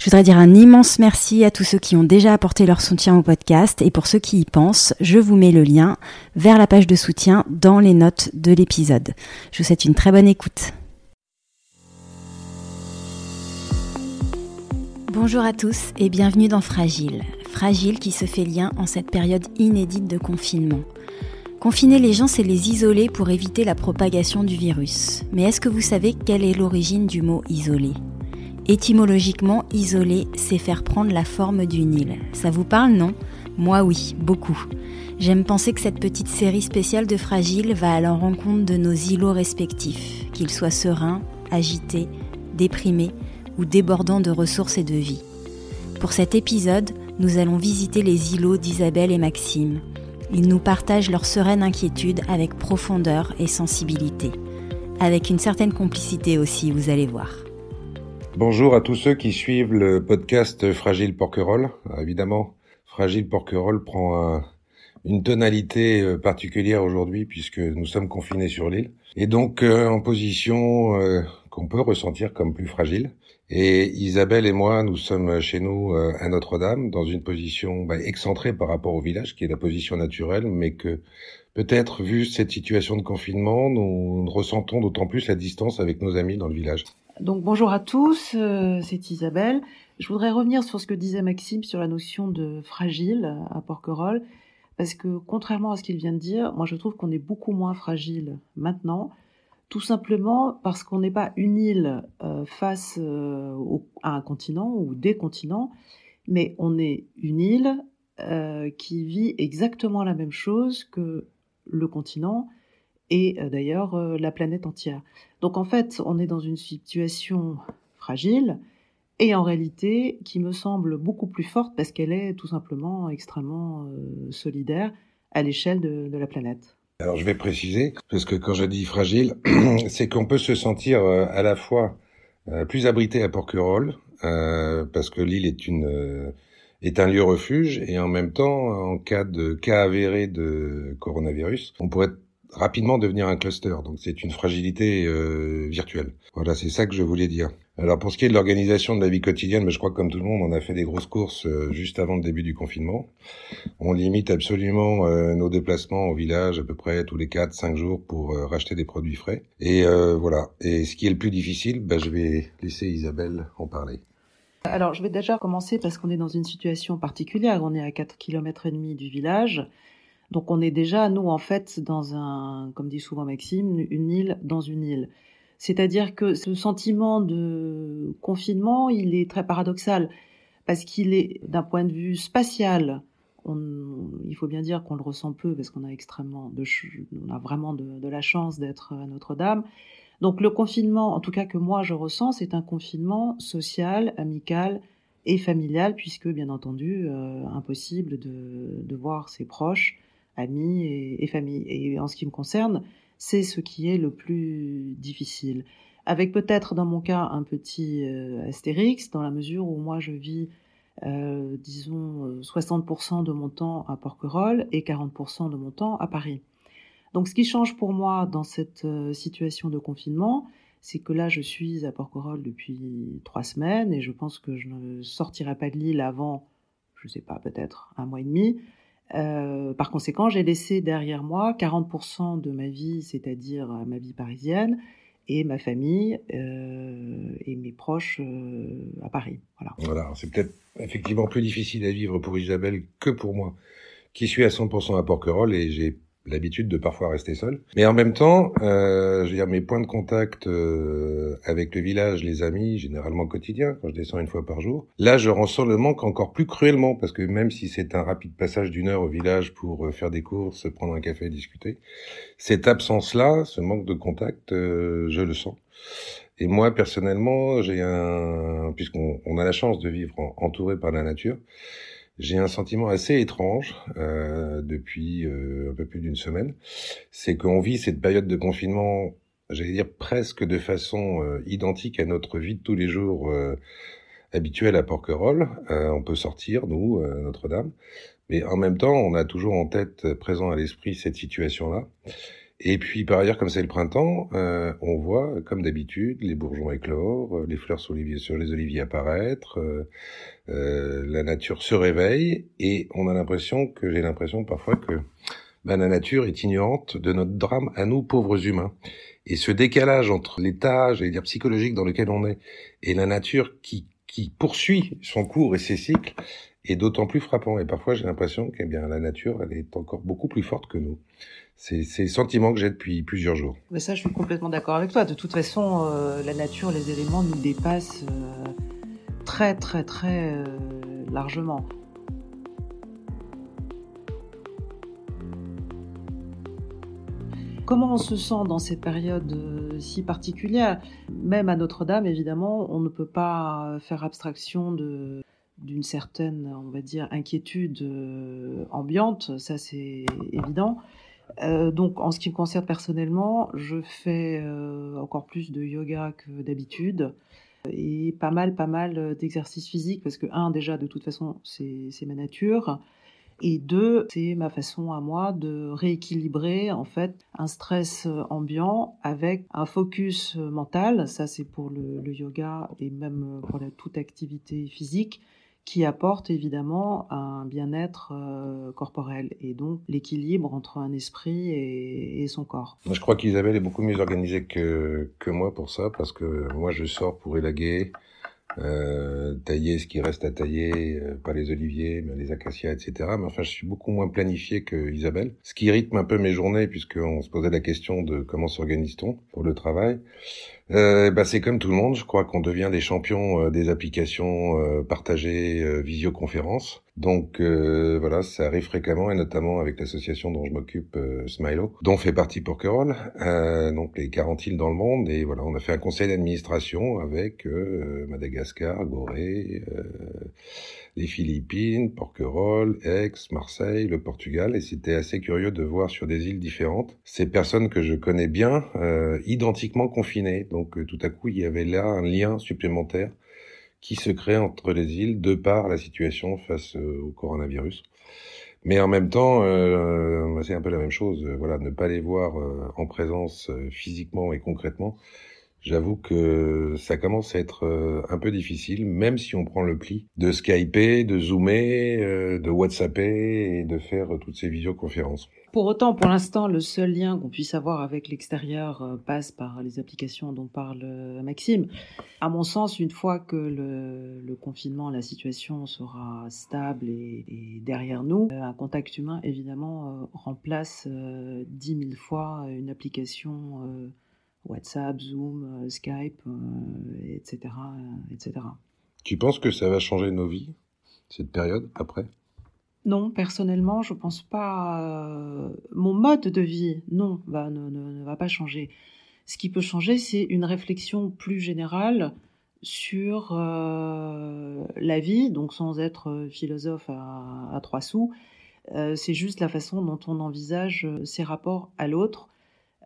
Je voudrais dire un immense merci à tous ceux qui ont déjà apporté leur soutien au podcast et pour ceux qui y pensent, je vous mets le lien vers la page de soutien dans les notes de l'épisode. Je vous souhaite une très bonne écoute. Bonjour à tous et bienvenue dans Fragile. Fragile qui se fait lien en cette période inédite de confinement. Confiner les gens, c'est les isoler pour éviter la propagation du virus. Mais est-ce que vous savez quelle est l'origine du mot isoler? Étymologiquement, isoler, c'est faire prendre la forme d'une île. Ça vous parle, non? Moi oui, beaucoup. J'aime penser que cette petite série spéciale de Fragile va à la rencontre de nos îlots respectifs, qu'ils soient sereins, agités, déprimés ou débordants de ressources et de vie. Pour cet épisode, nous allons visiter les îlots d'Isabelle et Maxime. Ils nous partagent leur sereine inquiétude avec profondeur et sensibilité. Avec une certaine complicité aussi, vous allez voir. Bonjour à tous ceux qui suivent le podcast Fragile Porquerolles. Évidemment, Fragile Porquerolles prend une tonalité euh, particulière aujourd'hui puisque nous sommes confinés sur l'île et donc euh, en position euh, qu'on peut ressentir comme plus fragile. Et Isabelle et moi, nous sommes chez nous à Notre-Dame dans une position bah, excentrée par rapport au village qui est la position naturelle, mais que peut-être vu cette situation de confinement, nous ressentons d'autant plus la distance avec nos amis dans le village. Donc bonjour à tous, euh, c'est Isabelle. Je voudrais revenir sur ce que disait Maxime sur la notion de fragile à Porquerolles, parce que contrairement à ce qu'il vient de dire, moi je trouve qu'on est beaucoup moins fragile maintenant, tout simplement parce qu'on n'est pas une île euh, face euh, à un continent ou des continents, mais on est une île qui vit exactement la même chose que le continent et euh, d'ailleurs euh, la planète entière. Donc en fait, on est dans une situation fragile et en réalité qui me semble beaucoup plus forte parce qu'elle est tout simplement extrêmement euh, solidaire à l'échelle de, la planète. Alors je vais préciser, parce que quand je dis fragile, c'est qu'on peut se sentir à la fois plus abrité à Porquerolles, parce que l'île est une est un lieu refuge, et en même temps, en cas de cas avéré de coronavirus, on pourrait rapidement devenir un cluster. Donc c'est une fragilité euh, virtuelle. Voilà, c'est ça que je voulais dire. Alors pour ce qui est de l'organisation de la vie quotidienne, mais je crois que comme tout le monde, on a fait des grosses courses euh, juste avant le début du confinement. On limite absolument euh, nos déplacements au village à peu près tous les 4-5 jours pour racheter des produits frais. Et voilà. Et ce qui est le plus difficile, bah, je vais laisser Isabelle en parler. Alors, je vais déjà commencer parce qu'on est dans une situation particulière. On est à 4 km et demi du village. Donc on est déjà, nous, en fait, dans un, comme dit souvent Maxime, une île dans une île. C'est-à-dire que ce sentiment de confinement, il est très paradoxal, parce qu'il est, d'un point de vue spatial, il faut bien dire qu'on le ressent peu, parce qu'on a extrêmement, de, on a vraiment de, la chance d'être à Notre-Dame. Donc le confinement, en tout cas que moi je ressens, c'est un confinement social, amical et familial, puisque bien entendu, euh, impossible de, de voir ses proches, amis et, famille. Et en ce qui me concerne, c'est ce qui est le plus difficile. Avec peut-être dans mon cas un petit euh, astérix, dans la mesure où moi je vis, euh, disons, 60% de mon temps à Porquerolles et 40% de mon temps à Paris. Donc ce qui change pour moi dans cette euh, situation de confinement, c'est que là je suis à Porquerolles depuis trois semaines et je pense que je ne sortirai pas de l'île avant, je ne sais pas, peut-être un mois et demi. Euh, par conséquent, j'ai laissé derrière moi 40% de ma vie, c'est-à-dire euh, ma vie parisienne, et ma famille euh, et mes proches à Paris. Voilà. voilà c'est peut-être effectivement plus difficile à vivre pour Isabelle que pour moi, qui suis à 100% à Porquerolles, et j'ai l'habitude de parfois rester seul. Mais en même temps, euh, je veux dire, mes points de contact euh, avec le village, les amis, généralement quotidien, quand je descends une fois par jour, là, je ressens le manque encore plus cruellement, parce que même si c'est un rapide passage d'une heure au village pour euh, faire des courses, prendre un café discuter, cette absence-là, ce manque de contact, euh, je le sens. Et moi, personnellement, j'ai un, puisqu'on on a la chance de vivre entouré par la nature, j'ai un sentiment assez étrange euh, depuis euh, un peu plus d'une semaine. C'est qu'on vit cette période de confinement, j'allais dire presque de façon euh, identique à notre vie de tous les jours euh, habituelle à Porquerolles. Euh, on peut sortir, nous, Notre-Dame, mais en même temps, on a toujours en tête, présent à l'esprit, cette situation-là. Et puis par ailleurs, comme c'est le printemps, euh, on voit, comme d'habitude, les bourgeons éclore, euh, les fleurs sur, les oliviers apparaître, euh, euh, la nature se réveille, et on a l'impression que j'ai l'impression parfois que ben, la nature est ignorante de notre drame à nous pauvres humains. Et ce décalage entre l'état, j'allais dire psychologique dans lequel on est, et la nature qui, qui poursuit son cours et ses cycles, est d'autant plus frappant. Et parfois, j'ai l'impression que bien la nature, elle est encore beaucoup plus forte que nous. C'est le sentiment que j'ai depuis plusieurs jours. Mais ça, je suis complètement d'accord avec toi. De toute façon, euh, la nature, les éléments nous dépassent euh, très, très, très euh, largement. Comment on se sent dans cette période euh, si particulière Même à Notre-Dame, évidemment, on ne peut pas faire abstraction de d'une certaine, on va dire, inquiétude euh, ambiante, ça c'est évident. Euh, donc, en ce qui me concerne personnellement, je fais euh, encore plus de yoga que d'habitude et pas mal, pas mal d'exercices physiques parce que un, déjà, de toute façon, c'est ma nature. Et deux, c'est ma façon à moi de rééquilibrer en fait un stress ambiant avec un focus mental. Ça, c'est pour le, yoga et même pour la, toute activité physique qui apporte évidemment un bien-être euh, corporel et donc l'équilibre entre un esprit et, son corps. Je crois qu'Isabelle est beaucoup mieux organisée que moi pour ça parce que moi je sors pour élaguer, euh, tailler ce qui reste à tailler, euh, pas les oliviers, mais les acacias, etc. Mais enfin, je suis beaucoup moins planifié que Isabelle, ce qui rythme un peu mes journées puisqu'on se posait la question de comment s'organise-t-on pour le travail. Euh, bah, c'est comme tout le monde, je crois qu'on devient des champions euh, des applications euh, partagées, euh, visioconférences. Donc voilà, ça arrive fréquemment et notamment avec l'association dont je m'occupe, Smilo, dont fait partie Porquerolles, donc les 40 îles dans le monde. Et voilà, on a fait un conseil d'administration avec Madagascar, Gorée, les Philippines, Porquerolles, Aix, Marseille, le Portugal, et c'était assez curieux de voir sur des îles différentes ces personnes que je connais bien, identiquement confinées. Donc euh, tout à coup, il y avait là un lien supplémentaire qui se crée entre les îles de par la situation face euh, au coronavirus. Mais en même temps, euh, c'est un peu la même chose. Voilà, ne pas les voir en présence physiquement et concrètement, j'avoue que ça commence à être un peu difficile, même si on prend le pli de Skyper, de Zoomer, de WhatsApper et de faire toutes ces visioconférences. Pour autant, pour l'instant, le seul lien qu'on puisse avoir avec l'extérieur euh, passe par les applications dont parle euh, Maxime. À mon sens, une fois que le, confinement, la situation sera stable et, et, derrière nous, euh, un contact humain, évidemment, remplace dix mille fois une application WhatsApp, Zoom, Skype, etc., etc. Tu penses que ça va changer nos vies, cette période, après? Non, personnellement, je pense pas. Euh, mon mode de vie, non, va, ne, ne, ne, va pas changer. Ce qui peut changer, c'est une réflexion plus générale sur euh, la vie, donc sans être philosophe à, à trois sous. Euh, c'est juste la façon dont on envisage ses rapports à l'autre, euh,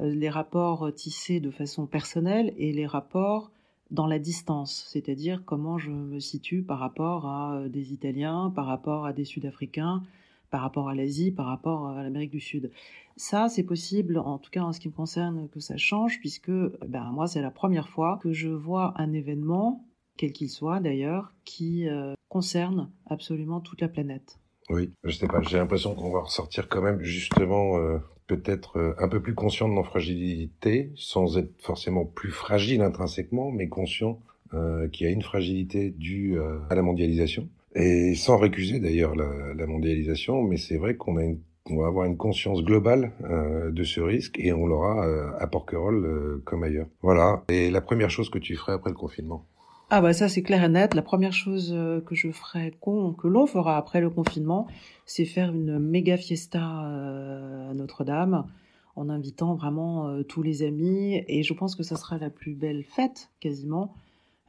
les rapports tissés de façon personnelle et les rapports dans la distance, c'est-à-dire comment je me situe par rapport à euh, des Italiens, par rapport à des Sud-Africains, par rapport à l'Asie, par rapport à l'Amérique du Sud. Ça, c'est possible, en tout cas en ce qui me concerne, que ça change, puisque ben, moi, c'est la première fois que je vois un événement, quel qu'il soit d'ailleurs, qui euh, concerne absolument toute la planète. Oui, je sais pas, j'ai l'impression qu'on va ressortir quand même justement euh, peut-être euh, un peu plus conscient de nos fragilités, sans être forcément plus fragile intrinsèquement, mais conscient euh, qu'il y a une fragilité due euh, à la mondialisation. Et sans récuser d'ailleurs la, la, mondialisation, mais c'est vrai qu'on a une, on va avoir une conscience globale de ce risque et on l'aura à Porquerolles comme ailleurs. Voilà. Et la première chose que tu ferais après le confinement? Ah bah ça c'est clair et net. La première chose euh, que je ferai, que l'on fera après le confinement, c'est faire une méga fiesta euh, à Notre-Dame en invitant vraiment euh, tous les amis et je pense que ça sera la plus belle fête quasiment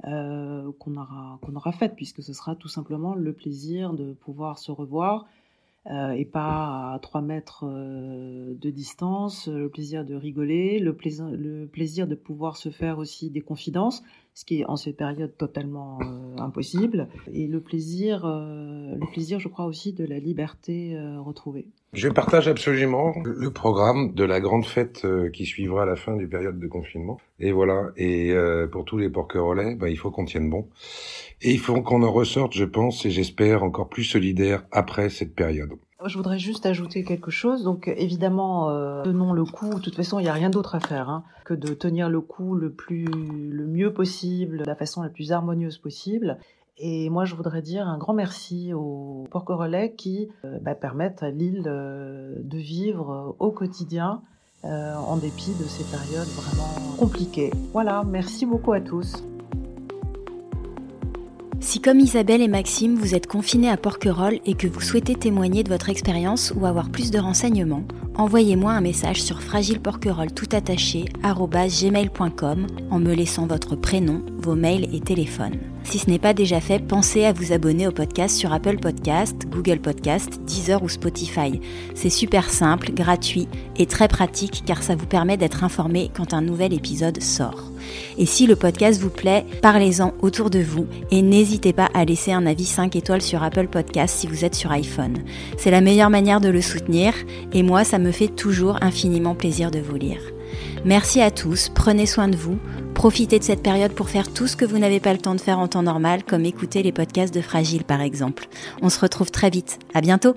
qu'on aura qu'on aura faite puisque ce sera tout simplement le plaisir de pouvoir se revoir et pas à 3 mètres de distance, le plaisir de rigoler, le plaisir, de pouvoir se faire aussi des confidences ce qui est en cette période totalement euh, impossible, et le plaisir, euh, le plaisir, je crois aussi, de la liberté euh, retrouvée. Je partage absolument le programme de la grande fête qui suivra la fin du période de confinement. Et voilà. Et pour tous les porquerolais, bah, il faut qu'on tienne bon. Et il faut qu'on en ressorte, je pense, et j'espère encore plus solidaire après cette période. Je voudrais juste ajouter quelque chose. Donc évidemment, euh, tenons le coup. De toute façon, il n'y a rien d'autre à faire hein, que de tenir le coup le plus, le mieux possible, de la façon la plus harmonieuse possible. Et moi, je voudrais dire un grand merci aux porc-relais qui euh, bah, permettent à l'île euh, de vivre au quotidien euh, en dépit de ces périodes vraiment compliquées. Voilà, merci beaucoup à tous. Si comme Isabelle et Maxime, vous êtes confinés à Porquerolles et que vous souhaitez témoigner de votre expérience ou avoir plus de renseignements, envoyez-moi un message sur fragileporquerolles en me laissant votre prénom, vos mails et téléphone. Si ce n'est pas déjà fait, pensez à vous abonner au podcast sur Apple Podcast, Google Podcast, Deezer ou Spotify. C'est super simple, gratuit et très pratique car ça vous permet d'être informé quand un nouvel épisode sort. Et si le podcast vous plaît, parlez-en autour de vous et n'hésitez pas à laisser un avis 5 étoiles sur Apple Podcast si vous êtes sur iPhone. C'est la meilleure manière de le soutenir et moi, ça fait toujours infiniment plaisir de vous lire. Merci à tous, prenez soin de vous, profitez de cette période pour faire tout ce que vous n'avez pas le temps de faire en temps normal, comme écouter les podcasts de Fragile par exemple. On se retrouve très vite, à bientôt